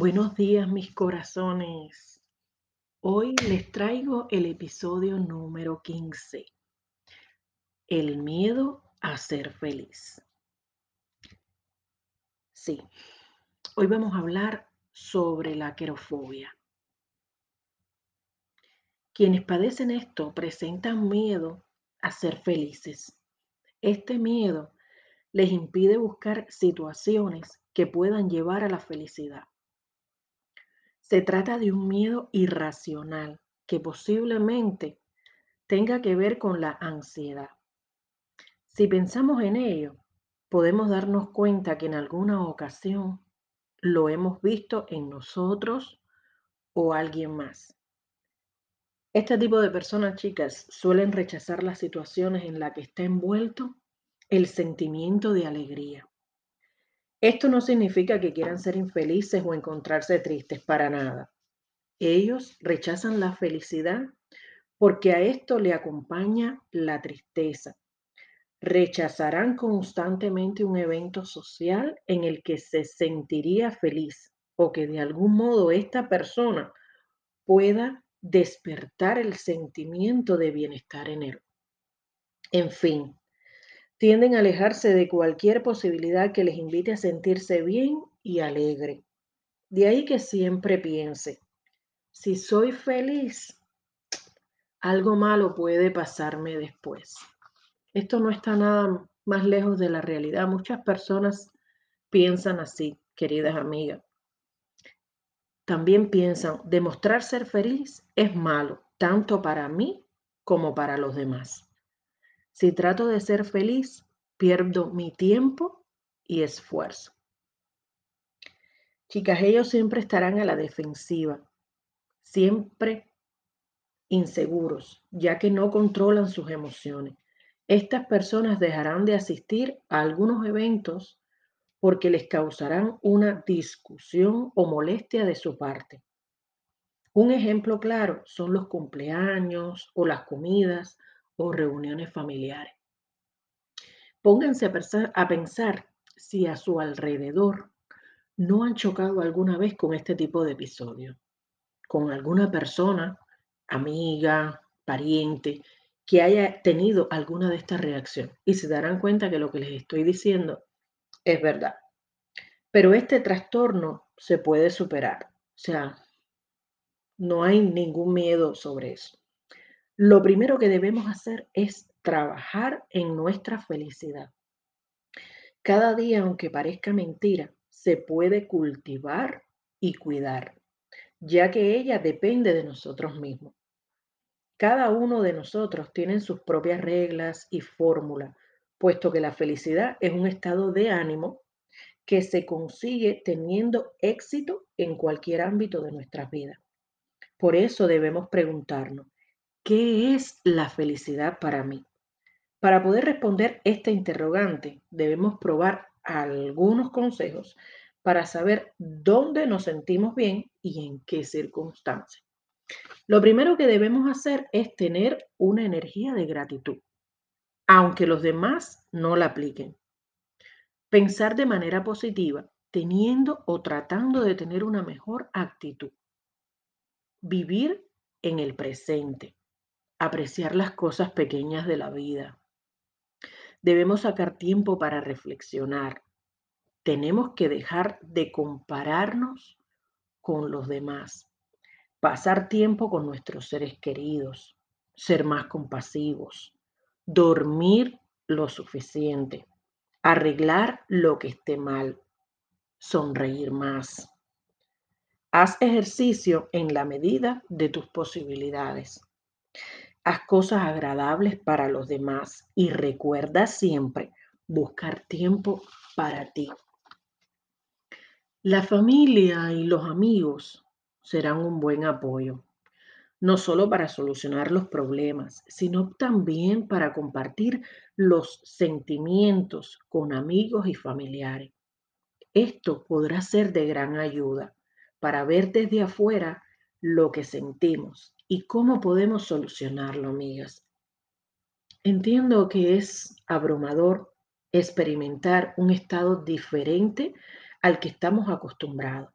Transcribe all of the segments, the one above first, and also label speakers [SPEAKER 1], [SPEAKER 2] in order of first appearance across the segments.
[SPEAKER 1] Buenos días mis corazones. Hoy les traigo el episodio número 15. El miedo a ser feliz. Sí, hoy vamos a hablar sobre la querofobia. Quienes padecen esto presentan miedo a ser felices. Este miedo les impide buscar situaciones que puedan llevar a la felicidad. Se trata de un miedo irracional que posiblemente tenga que ver con la ansiedad. Si pensamos en ello, podemos darnos cuenta que en alguna ocasión lo hemos visto en nosotros o alguien más. Este tipo de personas, chicas, suelen rechazar las situaciones en las que está envuelto el sentimiento de alegría. Esto no significa que quieran ser infelices o encontrarse tristes para nada. Ellos rechazan la felicidad porque a esto le acompaña la tristeza. Rechazarán constantemente un evento social en el que se sentiría feliz o que de algún modo esta persona pueda despertar el sentimiento de bienestar en él. En fin, tienden a alejarse de cualquier posibilidad que les invite a sentirse bien y alegre. De ahí que siempre piense, si soy feliz, algo malo puede pasarme después. Esto no está nada más lejos de la realidad. Muchas personas piensan así, queridas amigas. También piensan, demostrar ser feliz es malo, tanto para mí como para los demás. Si trato de ser feliz, pierdo mi tiempo y esfuerzo. Chicas, ellos siempre estarán a la defensiva, siempre inseguros, ya que no controlan sus emociones. Estas personas dejarán de asistir a algunos eventos porque les causarán una discusión o molestia de su parte. Un ejemplo claro son los cumpleaños o las comidas o reuniones familiares. Pónganse a pensar, si a su alrededor no han chocado alguna vez con este tipo de episodio, con alguna persona, amiga, pariente, que haya tenido alguna de estas reacciones y se darán cuenta que lo que les estoy diciendo es verdad. Pero este trastorno se puede superar, o sea, no hay ningún miedo sobre eso. Lo primero que debemos hacer es trabajar en nuestra felicidad. Cada día, aunque parezca mentira, se puede cultivar y cuidar, ya que ella depende de nosotros mismos. Cada uno de nosotros tiene sus propias reglas y fórmulas, puesto que la felicidad es un estado de ánimo que se consigue teniendo éxito en cualquier ámbito de nuestras vidas. Por eso debemos preguntarnos, ¿Qué es la felicidad para mí? Para poder responder esta interrogante, debemos probar algunos consejos para saber dónde nos sentimos bien y en qué circunstancias. Lo primero que debemos hacer es tener una energía de gratitud, aunque los demás no la apliquen. Pensar de manera positiva, teniendo o tratando de tener una mejor actitud. Vivir en el presente apreciar las cosas pequeñas de la vida. Debemos sacar tiempo para reflexionar. Tenemos que dejar de compararnos con los demás. Pasar tiempo con nuestros seres queridos. Ser más compasivos. Dormir lo suficiente. Arreglar lo que esté mal. Sonreír más. Haz ejercicio en la medida de tus posibilidades. Haz cosas agradables para los demás y recuerda siempre buscar tiempo para ti. La familia y los amigos serán un buen apoyo, no solo para solucionar los problemas, sino también para compartir los sentimientos con amigos y familiares. Esto podrá ser de gran ayuda para ver desde afuera lo que sentimos y cómo podemos solucionarlo, amigas. Entiendo que es abrumador experimentar un estado diferente al que estamos acostumbrados.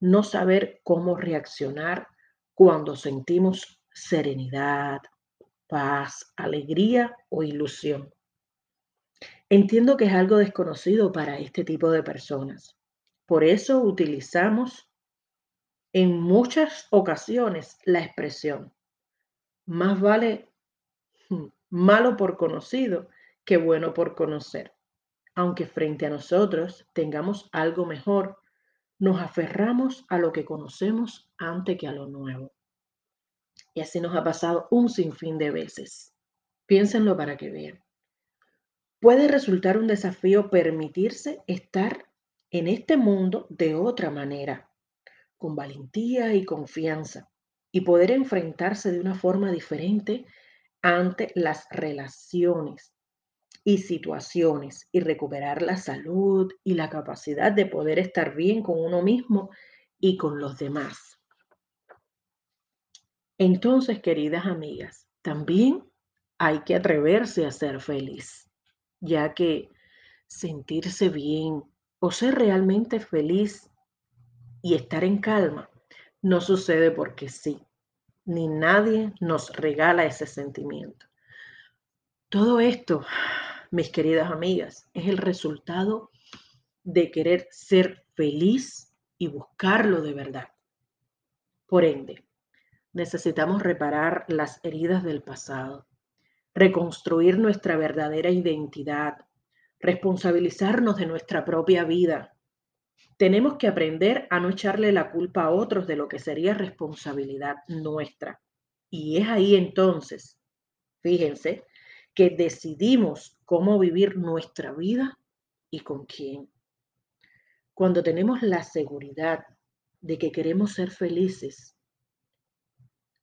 [SPEAKER 1] no saber cómo reaccionar cuando sentimos serenidad, paz, alegría o ilusión. Entiendo que es algo desconocido para este tipo de personas. Por eso utilizamos en muchas ocasiones la expresión, más vale hmm, malo por conocido que bueno por conocer. Aunque frente a nosotros tengamos algo mejor, nos aferramos a lo que conocemos antes que a lo nuevo. Y así nos ha pasado un sinfín de veces. Piénsenlo para que vean. Puede resultar un desafío permitirse estar en este mundo de otra manera, con valentía y confianza, y poder enfrentarse de una forma diferente ante las relaciones y situaciones y recuperar la salud y la capacidad de poder estar bien con uno mismo y con los demás. Entonces, queridas amigas, también hay que atreverse a ser feliz, ya que sentirse bien o ser realmente feliz y estar en calma no sucede porque sí, ni nadie nos regala ese sentimiento. Todo esto, mis queridas amigas, es el resultado de querer ser feliz y buscarlo de verdad. Por ende, necesitamos reparar las heridas del pasado, reconstruir nuestra verdadera identidad, responsabilizarnos de nuestra propia vida. Tenemos que aprender a no echarle la culpa a otros de lo que sería responsabilidad nuestra. Y es ahí entonces, fíjense, que decidimos cómo vivir nuestra vida y con quién. Cuando tenemos la seguridad de que queremos ser felices,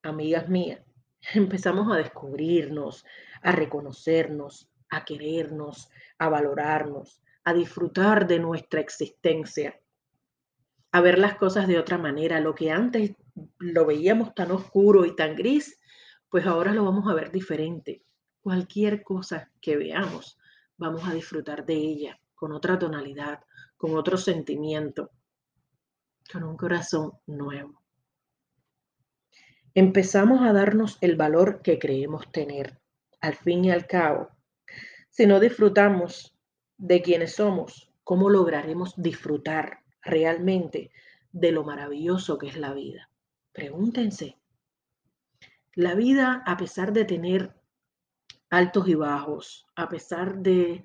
[SPEAKER 1] amigas mías, empezamos a descubrirnos, a reconocernos, a querernos, a valorarnos, a disfrutar de nuestra existencia, a ver las cosas de otra manera. Lo que antes lo veíamos tan oscuro y tan gris, pues ahora lo vamos a ver diferente. Cualquier cosa que veamos, vamos a disfrutar de ella con otra tonalidad, con otro sentimiento, con un corazón nuevo empezamos a darnos el valor que creemos tener. Al fin y al cabo, si no disfrutamos de quienes somos, ¿cómo lograremos disfrutar realmente de lo maravilloso que es la vida? Pregúntense. La vida, a pesar de tener altos y bajos, a pesar de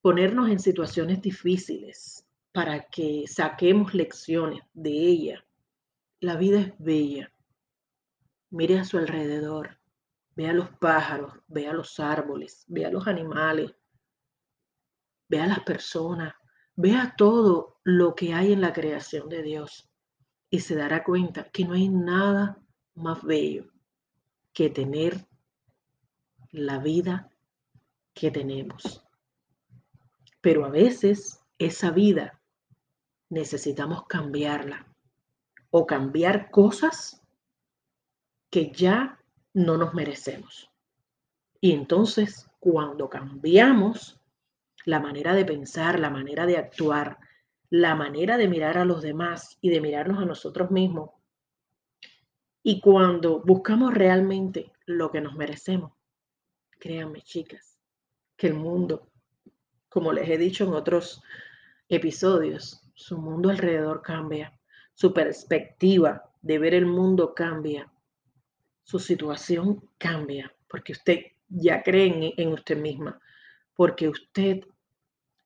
[SPEAKER 1] ponernos en situaciones difíciles para que saquemos lecciones de ella, la vida es bella Mire a su alrededor, vea los pájaros, vea los árboles, vea los animales, vea las personas, vea todo lo que hay en la creación de Dios y se dará cuenta que no hay nada más bello que tener la vida que tenemos. Pero a veces esa vida necesitamos cambiarla o cambiar cosas que ya no nos merecemos. Y entonces, cuando cambiamos la manera de pensar, la manera de actuar, la manera de mirar a los demás y de mirarnos a nosotros mismos, y cuando buscamos realmente lo que nos merecemos, créanme chicas, que el mundo, como les he dicho en otros episodios, su mundo alrededor cambia, su perspectiva de ver el mundo cambia, su situación cambia, porque usted ya cree en, usted misma, porque usted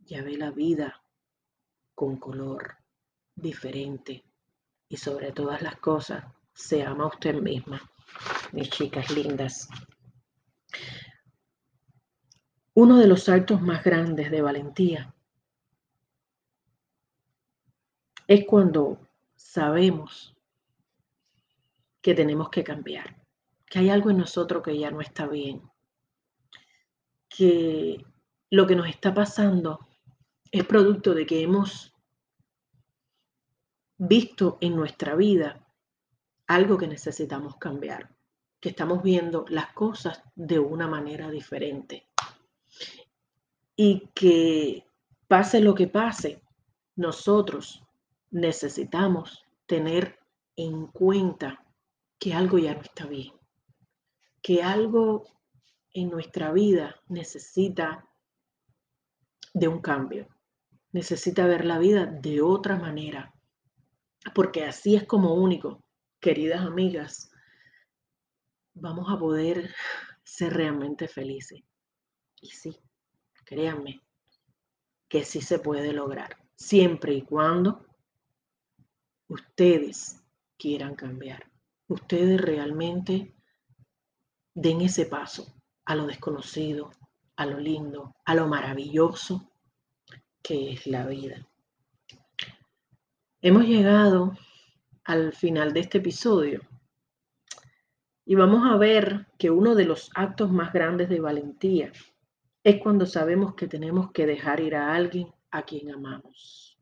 [SPEAKER 1] ya ve la vida con color diferente y sobre todas las cosas se ama usted misma, mis chicas lindas. Uno de los actos más grandes de valentía es cuando sabemos que tenemos que cambiar que hay algo en nosotros que ya no está bien, que lo que nos está pasando es producto de que hemos visto en nuestra vida algo que necesitamos cambiar, que estamos viendo las cosas de una manera diferente. Y que pase lo que pase, nosotros necesitamos tener en cuenta que algo ya no está bien, que algo en nuestra vida necesita de un cambio, necesita ver la vida de otra manera, porque así es como único, queridas amigas, vamos a poder ser realmente felices. Y sí, créanme que sí se puede lograr, siempre y cuando ustedes quieran cambiar, ustedes realmente den ese paso a lo desconocido, a lo lindo, a lo maravilloso que es la vida. Hemos llegado al final de este episodio y vamos a ver que uno de los actos más grandes de valentía es cuando sabemos que tenemos que dejar ir a alguien a quien amamos.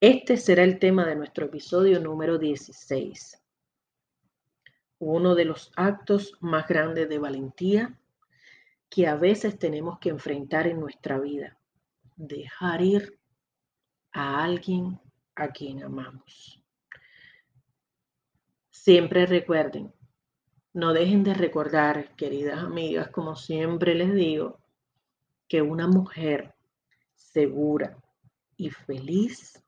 [SPEAKER 1] Este será el tema de nuestro episodio número 16. Uno de los actos más grandes de valentía que a veces tenemos que enfrentar en nuestra vida. Dejar ir a alguien a quien amamos. Siempre recuerden, no dejen de recordar, queridas amigas, como siempre les digo, que una mujer segura y feliz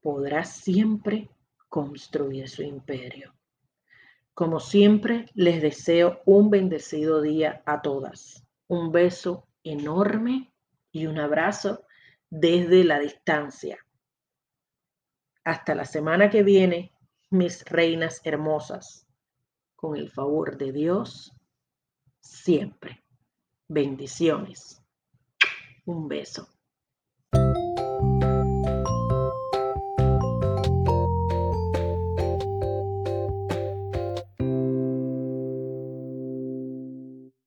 [SPEAKER 1] podrá siempre construir su imperio. Como siempre, les deseo un bendecido día a todas. Un beso enorme y un abrazo desde la distancia. Hasta la semana que viene, mis reinas hermosas con el favor de Dios siempre. Bendiciones. Un beso.